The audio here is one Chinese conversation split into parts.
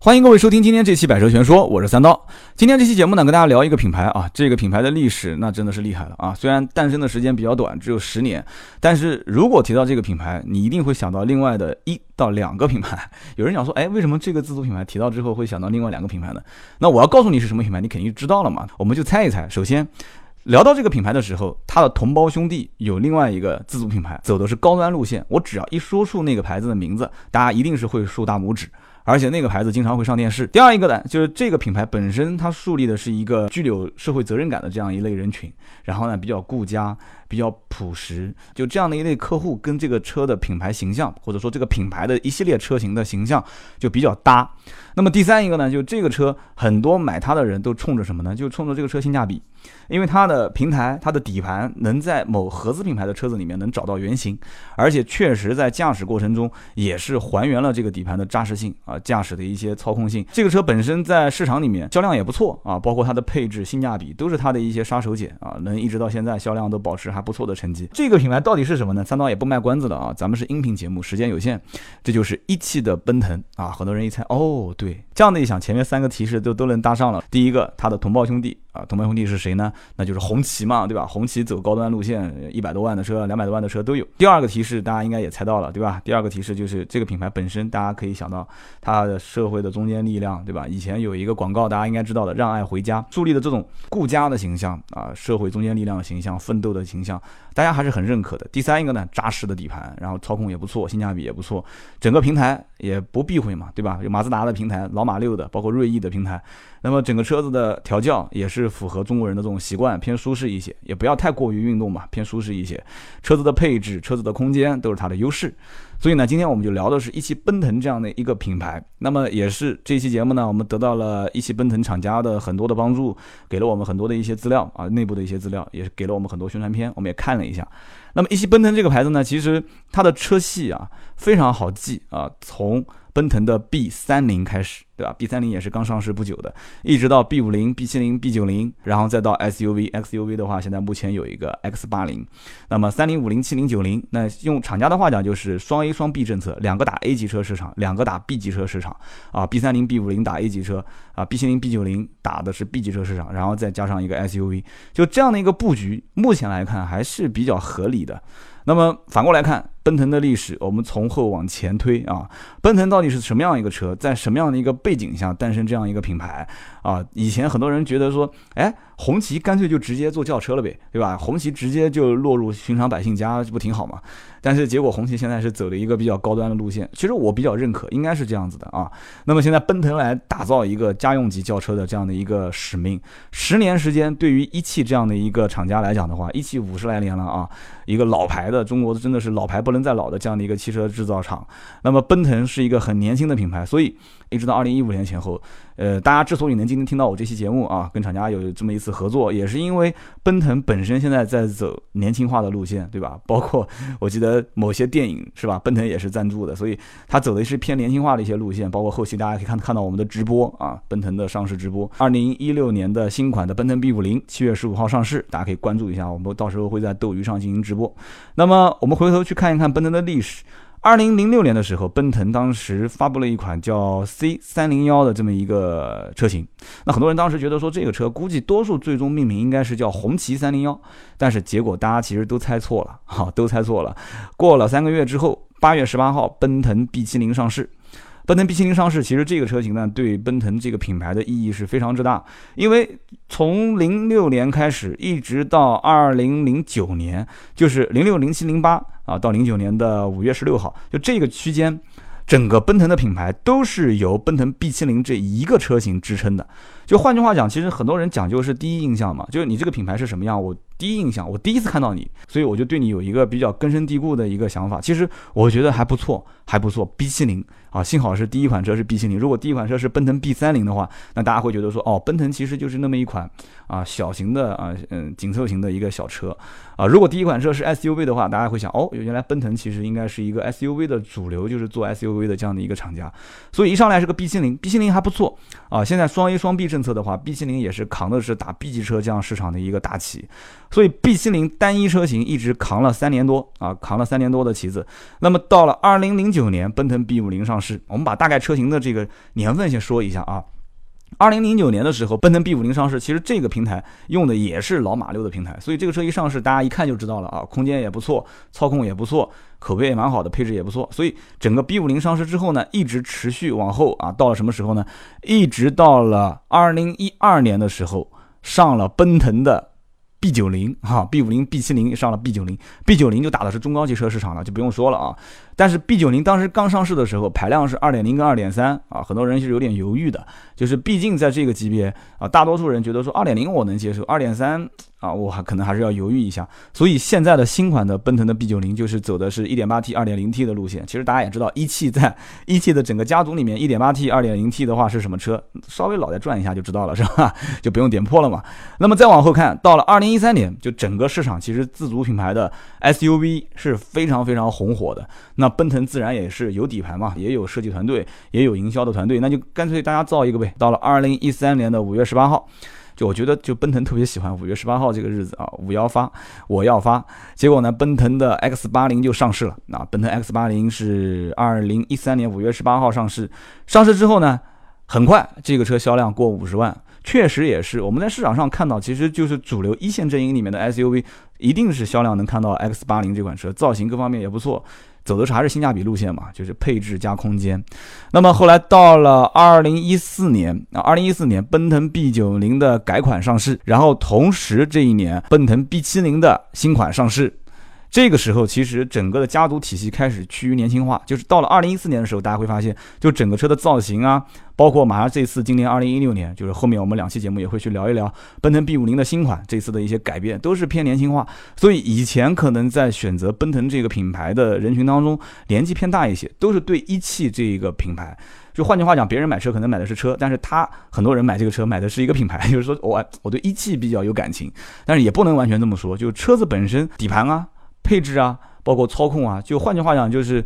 欢迎各位收听今天这期《百车全说》，我是三刀。今天这期节目呢，跟大家聊一个品牌啊，这个品牌的历史那真的是厉害了啊。虽然诞生的时间比较短，只有十年，但是如果提到这个品牌，你一定会想到另外的一到两个品牌。有人想说，哎，为什么这个自主品牌提到之后会想到另外两个品牌呢？那我要告诉你是什么品牌，你肯定知道了嘛。我们就猜一猜。首先，聊到这个品牌的时候，它的同胞兄弟有另外一个自主品牌，走的是高端路线。我只要一说出那个牌子的名字，大家一定是会竖大拇指。而且那个牌子经常会上电视。第二一个呢，就是这个品牌本身，它树立的是一个具有社会责任感的这样一类人群，然后呢比较顾家、比较朴实，就这样的一类客户跟这个车的品牌形象，或者说这个品牌的一系列车型的形象就比较搭。那么第三一个呢，就这个车很多买它的人都冲着什么呢？就冲着这个车性价比，因为它的平台、它的底盘能在某合资品牌的车子里面能找到原型，而且确实在驾驶过程中也是还原了这个底盘的扎实性啊，驾驶的一些操控性。这个车本身在市场里面销量也不错啊，包括它的配置、性价比都是它的一些杀手锏啊，能一直到现在销量都保持还不错的成绩。这个品牌到底是什么呢？三刀也不卖关子了啊，咱们是音频节目，时间有限，这就是一汽的奔腾啊。很多人一猜，哦，对。这样的一想，前面三个提示都都能搭上了。第一个，它的同胞兄弟啊，同胞兄弟是谁呢？那就是红旗嘛，对吧？红旗走高端路线，一百多万的车，两百多万的车都有。第二个提示，大家应该也猜到了，对吧？第二个提示就是这个品牌本身，大家可以想到它的社会的中坚力量，对吧？以前有一个广告，大家应该知道的，让爱回家，树立的这种顾家的形象啊，社会中坚力量的形象，奋斗的形象，大家还是很认可的。第三一个呢，扎实的底盘，然后操控也不错，性价比也不错，整个平台也不避讳嘛，对吧？有马自达的平台，老马六的，包括锐意的平台，那么整个车子的调教也是符合中国人的这种习惯，偏舒适一些，也不要太过于运动嘛，偏舒适一些。车子的配置、车子的空间都是它的优势。所以呢，今天我们就聊的是一汽奔腾这样的一个品牌。那么也是这期节目呢，我们得到了一汽奔腾厂家的很多的帮助，给了我们很多的一些资料啊，内部的一些资料，也是给了我们很多宣传片，我们也看了一下。那么一汽奔腾这个牌子呢，其实它的车系啊非常好记啊，从奔腾的 B 三零开始，对吧？B 三零也是刚上市不久的，一直到 B 五零、B 七零、B 九零，然后再到 SUV，SUV 的话，现在目前有一个 X 八零。那么三零、五零、七零、九零，那用厂家的话讲就是双 A 双 B 政策，两个打 A 级车市场，两个打 B 级车市场啊。B 三零、B 五零打 A 级车啊，B 七零、B 九零打的是 B 级车市场，然后再加上一个 SUV，就这样的一个布局，目前来看还是比较合理的。那么反过来看。奔腾的历史，我们从后往前推啊，奔腾到底是什么样一个车，在什么样的一个背景下诞生这样一个品牌啊？以前很多人觉得说，哎，红旗干脆就直接做轿车了呗，对吧？红旗直接就落入寻常百姓家，这不挺好吗？但是结果红旗现在是走了一个比较高端的路线，其实我比较认可，应该是这样子的啊。那么现在奔腾来打造一个家用级轿车的这样的一个使命，十年时间对于一汽这样的一个厂家来讲的话，一汽五十来年了啊，一个老牌的中国真的是老牌不能。在老的这样的一个汽车制造厂，那么奔腾是一个很年轻的品牌，所以一直到二零一五年前后，呃，大家之所以能今天听到我这期节目啊，跟厂家有这么一次合作，也是因为奔腾本身现在在走年轻化的路线，对吧？包括我记得某些电影是吧，奔腾也是赞助的，所以它走的是偏年轻化的一些路线，包括后期大家可以看看到我们的直播啊，奔腾的上市直播，二零一六年的新款的奔腾 B 五零七月十五号上市，大家可以关注一下，我们到时候会在斗鱼上进行直播。那么我们回头去看一看。奔腾的历史，二零零六年的时候，奔腾当时发布了一款叫 C 三零幺的这么一个车型。那很多人当时觉得说，这个车估计多数最终命名应该是叫红旗三零幺，但是结果大家其实都猜错了，哈，都猜错了。过了三个月之后，八月十八号，奔腾 B 七零上市。奔腾 B 七零上市，其实这个车型呢，对奔腾这个品牌的意义是非常之大，因为从零六年开始，一直到二零零九年，就是零六、零七、零八啊，到零九年的五月十六号，就这个区间，整个奔腾的品牌都是由奔腾 B 七零这一个车型支撑的。就换句话讲，其实很多人讲究是第一印象嘛，就是你这个品牌是什么样，我。第一印象，我第一次看到你，所以我就对你有一个比较根深蒂固的一个想法。其实我觉得还不错，还不错。B 七零啊，幸好是第一款车是 B 七零。如果第一款车是奔腾 B 三零的话，那大家会觉得说，哦，奔腾其实就是那么一款啊小型的啊嗯紧凑型的一个小车啊。如果第一款车是 SUV 的话，大家会想，哦，原来奔腾其实应该是一个 SUV 的主流，就是做 SUV 的这样的一个厂家。所以一上来是个 B 七零，B 七零还不错啊。现在双 A 双 B 政策的话，B 七零也是扛的是打 B 级车这样市场的一个大旗。所以 B 七零单一车型一直扛了三年多啊，扛了三年多的旗子。那么到了二零零九年，奔腾 B 五零上市。我们把大概车型的这个年份先说一下啊。二零零九年的时候，奔腾 B 五零上市，其实这个平台用的也是老马六的平台，所以这个车一上市，大家一看就知道了啊，空间也不错，操控也不错，口碑也蛮好的，配置也不错。所以整个 B 五零上市之后呢，一直持续往后啊，到了什么时候呢？一直到了二零一二年的时候，上了奔腾的。B 九零哈，B 五零、B 七零上了 B 九零，B 九零就打的是中高级车市场了，就不用说了啊。但是 B 九零当时刚上市的时候，排量是二点零跟二点三啊，很多人是有点犹豫的，就是毕竟在这个级别啊，大多数人觉得说二点零我能接受，二点三啊，我还可能还是要犹豫一下。所以现在的新款的奔腾的 B 九零就是走的是一点八 T、二点零 T 的路线。其实大家也知道，一汽在一汽的整个家族里面，一点八 T、二点零 T 的话是什么车，稍微脑袋转一下就知道了，是吧？就不用点破了嘛。那么再往后看，到了二零。一三年，就整个市场其实自主品牌的 SUV 是非常非常红火的。那奔腾自然也是有底盘嘛，也有设计团队，也有营销的团队，那就干脆大家造一个呗。到了二零一三年的五月十八号，就我觉得就奔腾特别喜欢五月十八号这个日子啊，五幺发，我要发。结果呢，奔腾的 X 八零就上市了。那奔腾 X 八零是二零一三年五月十八号上市，上市之后呢，很快这个车销量过五十万。确实也是，我们在市场上看到，其实就是主流一线阵营里面的 SUV，一定是销量能看到 X 八零这款车，造型各方面也不错，走的是还是性价比路线嘛，就是配置加空间。那么后来到了二零一四年啊，二零一四年奔腾 B 九零的改款上市，然后同时这一年奔腾 B 七零的新款上市。这个时候，其实整个的家族体系开始趋于年轻化，就是到了二零一四年的时候，大家会发现，就整个车的造型啊，包括马上这次今年二零一六年，就是后面我们两期节目也会去聊一聊奔腾 B 五零的新款，这次的一些改变都是偏年轻化。所以以前可能在选择奔腾这个品牌的人群当中，年纪偏大一些，都是对一汽这个品牌。就换句话讲，别人买车可能买的是车，但是他很多人买这个车买的是一个品牌，就是说我我对一汽比较有感情，但是也不能完全这么说，就车子本身底盘啊。配置啊，包括操控啊，就换句话讲，就是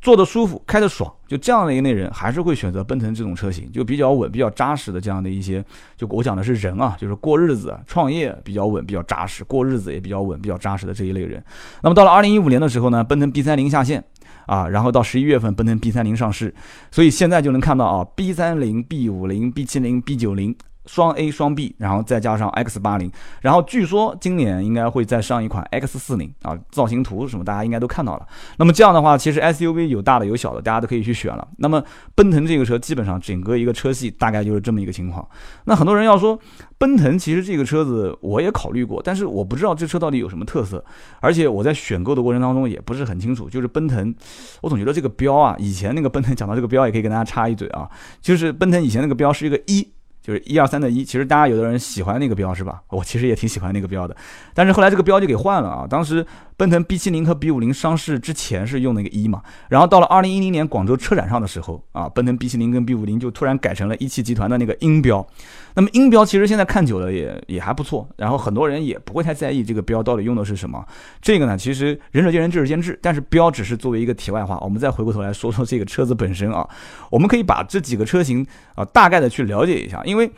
坐的舒服，开的爽，就这样的一类人，还是会选择奔腾这种车型，就比较稳、比较扎实的这样的一些。就我讲的是人啊，就是过日子、创业比较稳、比较扎实，过日子也比较稳、比较扎实的这一类人。那么到了二零一五年的时候呢，奔腾 B 三零下线啊，然后到十一月份，奔腾 B 三零上市，所以现在就能看到啊，B 三零、B 五零、B 七零、B 九零。双 A 双 B，然后再加上 X 八零，然后据说今年应该会再上一款 X 四零啊，造型图什么大家应该都看到了。那么这样的话，其实 SUV 有大的有小的，大家都可以去选了。那么奔腾这个车基本上整个一个车系大概就是这么一个情况。那很多人要说奔腾，其实这个车子我也考虑过，但是我不知道这车到底有什么特色，而且我在选购的过程当中也不是很清楚。就是奔腾，我总觉得这个标啊，以前那个奔腾讲到这个标也可以跟大家插一嘴啊，就是奔腾以前那个标是一个一。就是一二三的一，其实大家有的人喜欢那个标是吧？我其实也挺喜欢那个标的，但是后来这个标就给换了啊。当时奔腾 B 七零和 B 五零上市之前是用那个一嘛，然后到了二零一零年广州车展上的时候啊，奔腾 B 七零跟 B 五零就突然改成了一汽集团的那个鹰标。那么鹰标其实现在看久了也也还不错，然后很多人也不会太在意这个标到底用的是什么。这个呢，其实仁者见仁，智者见智，但是标只是作为一个题外话。我们再回过头来说说这个车子本身啊，我们可以把这几个车型啊大概的去了解一下，因为。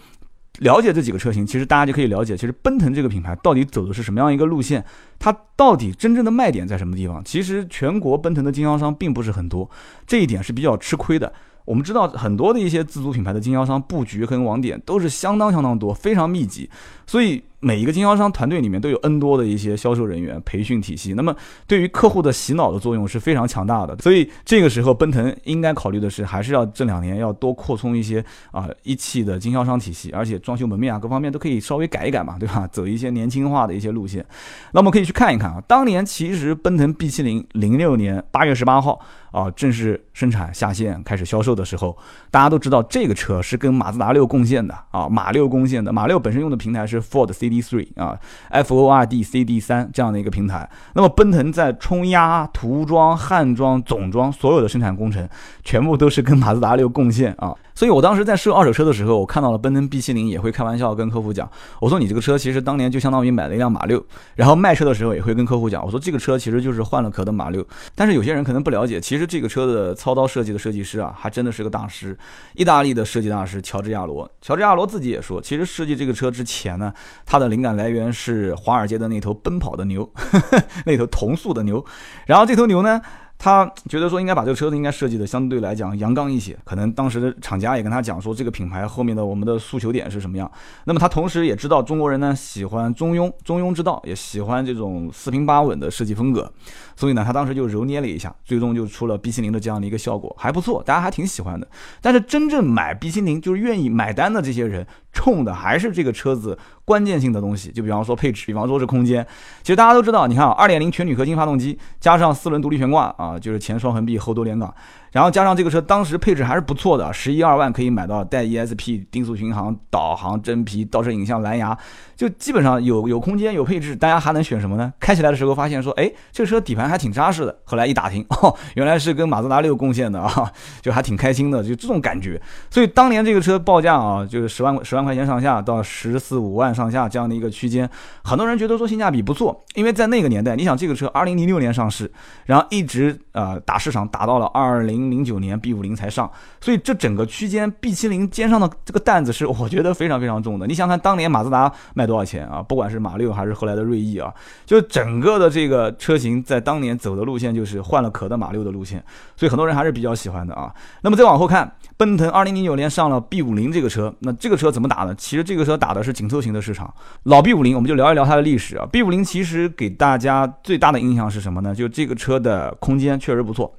了解这几个车型，其实大家就可以了解，其实奔腾这个品牌到底走的是什么样一个路线，它到底真正的卖点在什么地方？其实全国奔腾的经销商并不是很多，这一点是比较吃亏的。我们知道很多的一些自主品牌的经销商布局跟网点都是相当相当多，非常密集，所以。每一个经销商团队里面都有 N 多的一些销售人员培训体系，那么对于客户的洗脑的作用是非常强大的。所以这个时候，奔腾应该考虑的是，还是要这两年要多扩充一些啊一汽的经销商体系，而且装修门面啊各方面都可以稍微改一改嘛，对吧？走一些年轻化的一些路线。那我们可以去看一看啊，当年其实奔腾 B 七零零六年八月十八号啊正式生产下线开始销售的时候，大家都知道这个车是跟马自达六共线的啊，马六共线的，马六本身用的平台是 Ford C。D three 啊，F O R D C D 三这样的一个平台，那么奔腾在冲压、涂装、焊装、总装所有的生产工程，全部都是跟马自达六共线啊。所以我当时在试二手车的时候，我看到了奔腾 B 七零，也会开玩笑跟客户讲，我说你这个车其实当年就相当于买了一辆马六。然后卖车的时候也会跟客户讲，我说这个车其实就是换了壳的马六。但是有些人可能不了解，其实这个车的操刀设计的设计师啊，还真的是个大师，意大利的设计大师乔治亚罗。乔治亚罗自己也说，其实设计这个车之前呢，他的灵感来源是华尔街的那头奔跑的牛，那头同速的牛。然后这头牛呢？他觉得说应该把这个车子应该设计的相对来讲阳刚一些，可能当时的厂家也跟他讲说这个品牌后面的我们的诉求点是什么样。那么他同时也知道中国人呢喜欢中庸中庸之道，也喜欢这种四平八稳的设计风格，所以呢他当时就揉捏了一下，最终就出了 B 七零的这样的一个效果，还不错，大家还挺喜欢的。但是真正买 B 七零就是愿意买单的这些人，冲的还是这个车子关键性的东西，就比方说配置，比方说是空间。其实大家都知道，你看啊，二点零全铝合金发动机加上四轮独立悬挂啊。就是前双横臂后多连杆，然后加上这个车当时配置还是不错的，十一二万可以买到带 ESP 定速巡航、导航、真皮、倒车影像、蓝牙，就基本上有有空间有配置，大家还能选什么呢？开起来的时候发现说，哎，这个车底盘还挺扎实的。后来一打听，哦，原来是跟马自达六贡献的啊，就还挺开心的，就这种感觉。所以当年这个车报价啊，就是十万十万块钱上下到十四五万上下这样的一个区间，很多人觉得说性价比不错，因为在那个年代，你想这个车二零零六年上市，然后一直。呃，打市场打到了二零零九年 B 五零才上，所以这整个区间 B 七零肩上的这个担子是我觉得非常非常重的。你想看，当年马自达卖多少钱啊？不管是马六还是后来的锐意啊，就整个的这个车型在当年走的路线就是换了壳的马六的路线，所以很多人还是比较喜欢的啊。那么再往后看，奔腾二零零九年上了 B 五零这个车，那这个车怎么打呢？其实这个车打的是紧凑型的市场。老 B 五零，我们就聊一聊它的历史啊。B 五零其实给大家最大的印象是什么呢？就这个车的空间。确实不错，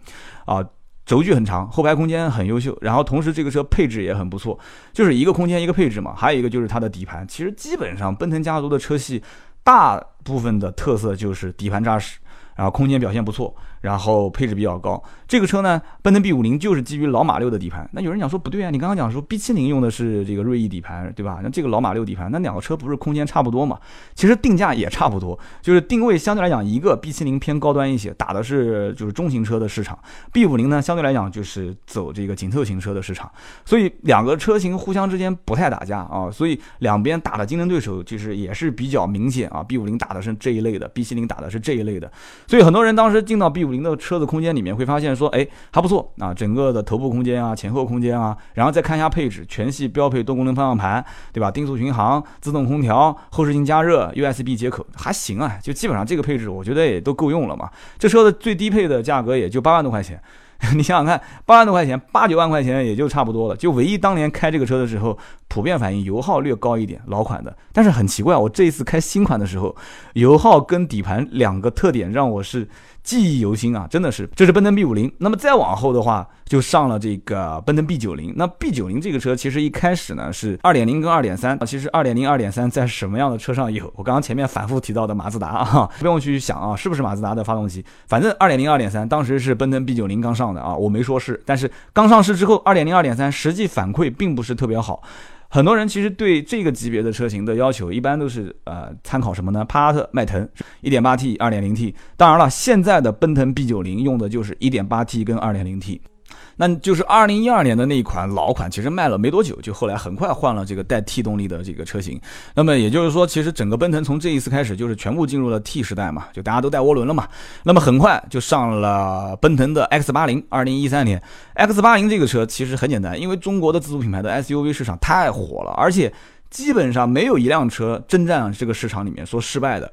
啊，轴距很长，后排空间很优秀，然后同时这个车配置也很不错，就是一个空间一个配置嘛，还有一个就是它的底盘，其实基本上奔腾家族的车系大部分的特色就是底盘扎实，然后空间表现不错。然后配置比较高，这个车呢，奔腾 B 五零就是基于老马六的底盘。那有人讲说不对啊，你刚刚讲说 B 七零用的是这个锐意底盘，对吧？那这个老马六底盘，那两个车不是空间差不多嘛？其实定价也差不多，就是定位相对来讲，一个 B 七零偏高端一些，打的是就是中型车的市场；B 五零呢，相对来讲就是走这个紧凑型车的市场。所以两个车型互相之间不太打架啊，所以两边打的竞争对手就是也是比较明显啊。B 五零打的是这一类的，B 七零打的是这一类的，所以很多人当时进到 B 五。零的车子空间里面会发现说，哎，还不错啊，整个的头部空间啊，前后空间啊，然后再看一下配置，全系标配多功能方向盘，对吧？定速巡航、自动空调、后视镜加热、USB 接口，还行啊，就基本上这个配置，我觉得也都够用了嘛。这车的最低配的价格也就八万多块钱。你想想看，八万多块钱，八九万块钱也就差不多了。就唯一当年开这个车的时候，普遍反映油耗略高一点，老款的。但是很奇怪，我这一次开新款的时候，油耗跟底盘两个特点让我是记忆犹新啊，真的是。这是奔腾 B 五零，那么再往后的话。就上了这个奔腾 B 九零，那 B 九零这个车其实一开始呢是二点零跟二点三，其实二点零、二点三在什么样的车上有？我刚刚前面反复提到的马自达啊，不用去想啊，是不是马自达的发动机？反正二点零、二点三当时是奔腾 B 九零刚上啊，我没说是，但是刚上市之后，二点零、二点三实际反馈并不是特别好。很多人其实对这个级别的车型的要求一般都是呃参考什么呢？帕萨特、迈腾，一点八 T、二点零 T。当然了，现在的奔腾 B 九零用的就是一点八 T 跟二点零 T。那就是二零一二年的那一款老款，其实卖了没多久，就后来很快换了这个带 T 动力的这个车型。那么也就是说，其实整个奔腾从这一次开始就是全部进入了 T 时代嘛，就大家都带涡轮了嘛。那么很快就上了奔腾的 X 八零。二零一三年，X 八零这个车其实很简单，因为中国的自主品牌的 SUV 市场太火了，而且基本上没有一辆车征战这个市场里面说失败的。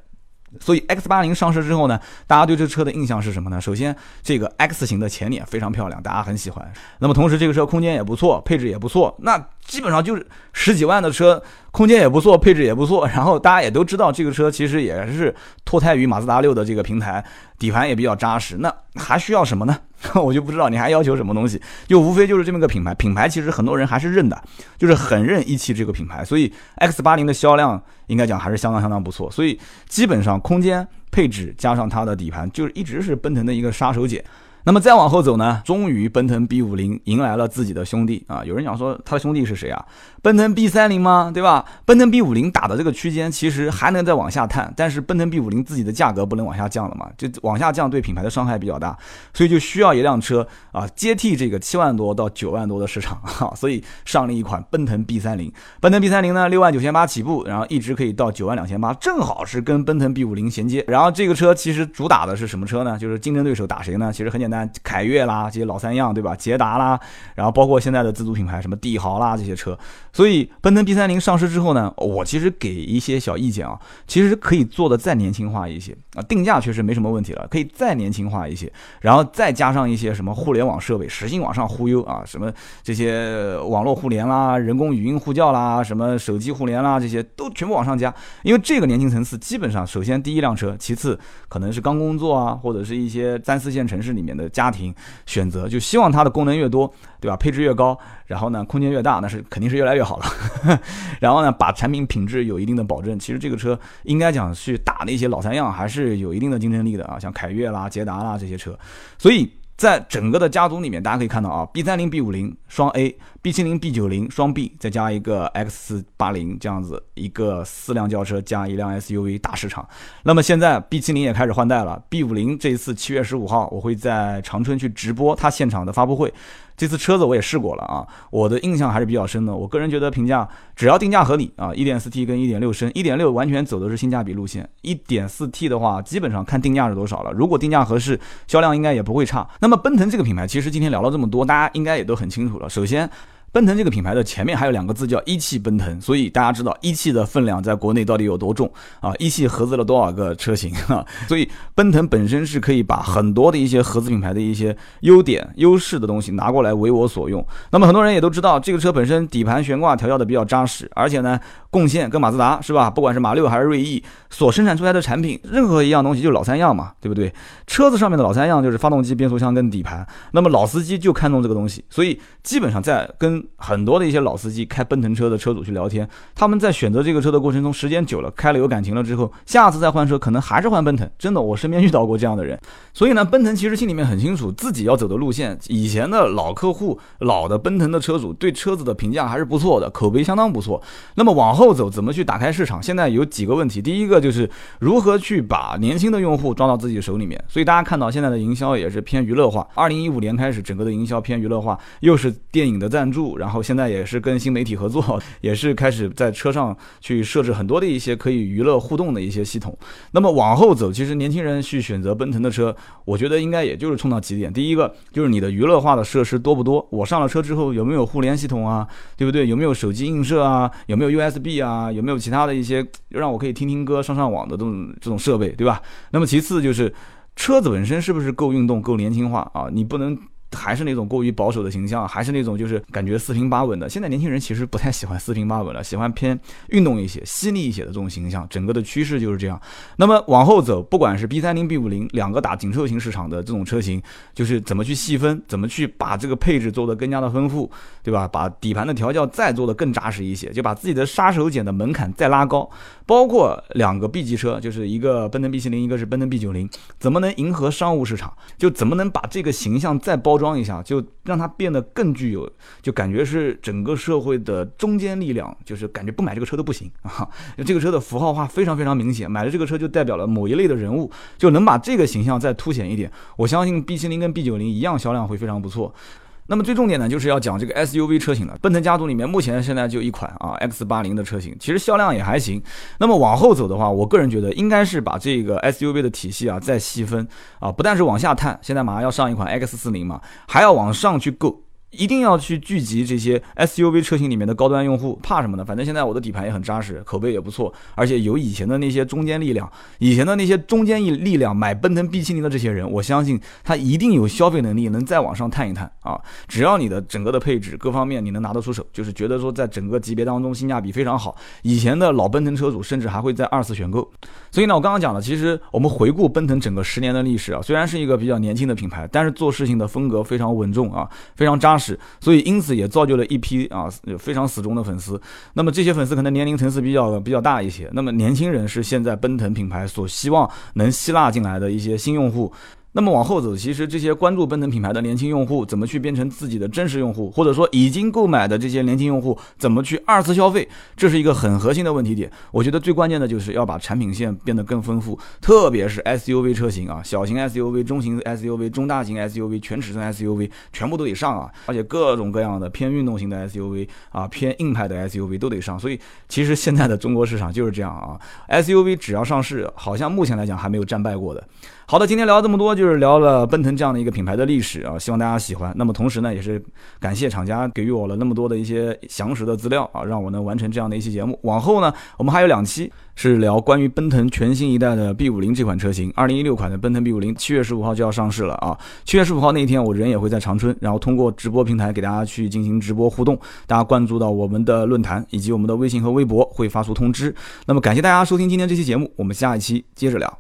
所以 X 八零上市之后呢，大家对这车的印象是什么呢？首先，这个 X 型的前脸非常漂亮，大家很喜欢。那么同时，这个车空间也不错，配置也不错。那基本上就是十几万的车，空间也不错，配置也不错。然后大家也都知道，这个车其实也是脱胎于马自达六的这个平台，底盘也比较扎实。那还需要什么呢？我就不知道你还要求什么东西。就无非就是这么个品牌，品牌其实很多人还是认的，就是很认一汽这个品牌。所以 X 八零的销量应该讲还是相当相当不错。所以基本上空间配置加上它的底盘，就是一直是奔腾的一个杀手锏。那么再往后走呢，终于奔腾 B 五零迎来了自己的兄弟啊！有人讲说他的兄弟是谁啊？奔腾 B 三零吗？对吧？奔腾 B 五零打的这个区间其实还能再往下探，但是奔腾 B 五零自己的价格不能往下降了嘛？就往下降对品牌的伤害比较大，所以就需要一辆车啊接替这个七万多到九万多的市场哈，所以上了一款奔腾 B 三零。奔腾 B 三零呢，六万九千八起步，然后一直可以到九万两千八，正好是跟奔腾 B 五零衔接。然后这个车其实主打的是什么车呢？就是竞争对手打谁呢？其实很简单。凯越啦这些老三样，对吧？捷达啦，然后包括现在的自主品牌什么帝豪啦这些车。所以奔腾 B 三零上市之后呢，我其实给一些小意见啊，其实可以做的再年轻化一些啊，定价确实没什么问题了，可以再年轻化一些，然后再加上一些什么互联网设备，实心往上忽悠啊，什么这些网络互联啦、人工语音呼叫啦、什么手机互联啦，这些都全部往上加，因为这个年轻层次基本上，首先第一辆车，其次可能是刚工作啊，或者是一些三四线城市里面的家庭选择，就希望它的功能越多，对吧？配置越高，然后呢，空间越大，那是肯定是越来越好了。然后呢，把产品品质有一定的保证。其实这个车应该讲去打那些老三样，还是有一定的竞争力的啊，像凯越啦、捷达啦这些车。所以在整个的家族里面，大家可以看到啊，B 三零、B 五零双 A。B 七零、B 九零双 B，再加一个 X 八零这样子一个四辆轿车加一辆 SUV 大市场。那么现在 B 七零也开始换代了，B 五零这一次七月十五号我会在长春去直播它现场的发布会。这次车子我也试过了啊，我的印象还是比较深的。我个人觉得评价只要定价合理啊一点四 T 跟一点六升一点六完全走的是性价比路线一点四 T 的话基本上看定价是多少了。如果定价合适，销量应该也不会差。那么奔腾这个品牌，其实今天聊了这么多，大家应该也都很清楚了。首先。奔腾这个品牌的前面还有两个字叫一汽奔腾，所以大家知道一汽的分量在国内到底有多重啊？一汽合资了多少个车型啊？所以奔腾本身是可以把很多的一些合资品牌的一些优点、优势的东西拿过来为我所用。那么很多人也都知道，这个车本身底盘悬挂调教的比较扎实，而且呢，贡献跟马自达是吧？不管是马六还是锐意所生产出来的产品，任何一样东西就是老三样嘛，对不对？车子上面的老三样就是发动机、变速箱跟底盘。那么老司机就看中这个东西，所以基本上在跟很多的一些老司机开奔腾车的车主去聊天，他们在选择这个车的过程中，时间久了，开了有感情了之后，下次再换车可能还是换奔腾。真的，我身边遇到过这样的人。所以呢，奔腾其实心里面很清楚自己要走的路线。以前的老客户、老的奔腾的车主对车子的评价还是不错的，口碑相当不错。那么往后后走，怎么去打开市场？现在有几个问题。第一个就是如何去把年轻的用户抓到自己手里面。所以大家看到现在的营销也是偏娱乐化。二零一五年开始，整个的营销偏娱乐化，又是电影的赞助，然后。现在也是跟新媒体合作，也是开始在车上去设置很多的一些可以娱乐互动的一些系统。那么往后走，其实年轻人去选择奔腾的车，我觉得应该也就是冲到几点。第一个就是你的娱乐化的设施多不多？我上了车之后有没有互联系统啊？对不对？有没有手机映射啊？有没有 USB 啊？有没有其他的一些让我可以听听歌、上上网的这种这种设备，对吧？那么其次就是车子本身是不是够运动、够年轻化啊？你不能。还是那种过于保守的形象，还是那种就是感觉四平八稳的。现在年轻人其实不太喜欢四平八稳了，喜欢偏运动一些、犀利一些的这种形象。整个的趋势就是这样。那么往后走，不管是 B 三零、B 五零两个打紧凑型市场的这种车型，就是怎么去细分，怎么去把这个配置做得更加的丰富，对吧？把底盘的调教再做得更扎实一些，就把自己的杀手锏的门槛再拉高。包括两个 B 级车，就是一个奔腾 B 七零，一个是奔腾 B 九零，怎么能迎合商务市场？就怎么能把这个形象再包装一下，就让它变得更具有，就感觉是整个社会的中坚力量，就是感觉不买这个车都不行啊！这个车的符号化非常非常明显，买了这个车就代表了某一类的人物，就能把这个形象再凸显一点。我相信 B 七零跟 B 九零一样，销量会非常不错。那么最重点呢，就是要讲这个 SUV 车型了。奔腾家族里面目前现在就一款啊 X 八零的车型，其实销量也还行。那么往后走的话，我个人觉得应该是把这个 SUV 的体系啊再细分啊，不但是往下探，现在马上要上一款 X 四零嘛，还要往上去够。一定要去聚集这些 SUV 车型里面的高端用户，怕什么呢？反正现在我的底盘也很扎实，口碑也不错，而且有以前的那些中坚力量，以前的那些中坚力力量买奔腾 B70 的这些人，我相信他一定有消费能力，能再往上探一探啊！只要你的整个的配置各方面你能拿得出手，就是觉得说在整个级别当中性价比非常好，以前的老奔腾车主甚至还会在二次选购。所以呢，我刚刚讲了，其实我们回顾奔腾整个十年的历史啊，虽然是一个比较年轻的品牌，但是做事情的风格非常稳重啊，非常扎。是，所以因此也造就了一批啊非常死忠的粉丝。那么这些粉丝可能年龄层次比较比较大一些。那么年轻人是现在奔腾品牌所希望能吸纳进来的一些新用户。那么往后走，其实这些关注奔腾品牌的年轻用户怎么去变成自己的真实用户，或者说已经购买的这些年轻用户怎么去二次消费，这是一个很核心的问题点。我觉得最关键的就是要把产品线变得更丰富，特别是 SUV 车型啊，小型 SUV、中型 SUV、中大型 SUV、全尺寸 SUV 全部都得上啊，而且各种各样的偏运动型的 SUV 啊，偏硬派的 SUV 都得上。所以其实现在的中国市场就是这样啊，SUV 只要上市，好像目前来讲还没有战败过的。好的，今天聊这么多，就是聊了奔腾这样的一个品牌的历史啊，希望大家喜欢。那么同时呢，也是感谢厂家给予我了那么多的一些详实的资料啊，让我能完成这样的一期节目。往后呢，我们还有两期是聊关于奔腾全新一代的 B 五零这款车型，二零一六款的奔腾 B 五零，七月十五号就要上市了啊。七月十五号那一天，我人也会在长春，然后通过直播平台给大家去进行直播互动，大家关注到我们的论坛以及我们的微信和微博会发出通知。那么感谢大家收听今天这期节目，我们下一期接着聊。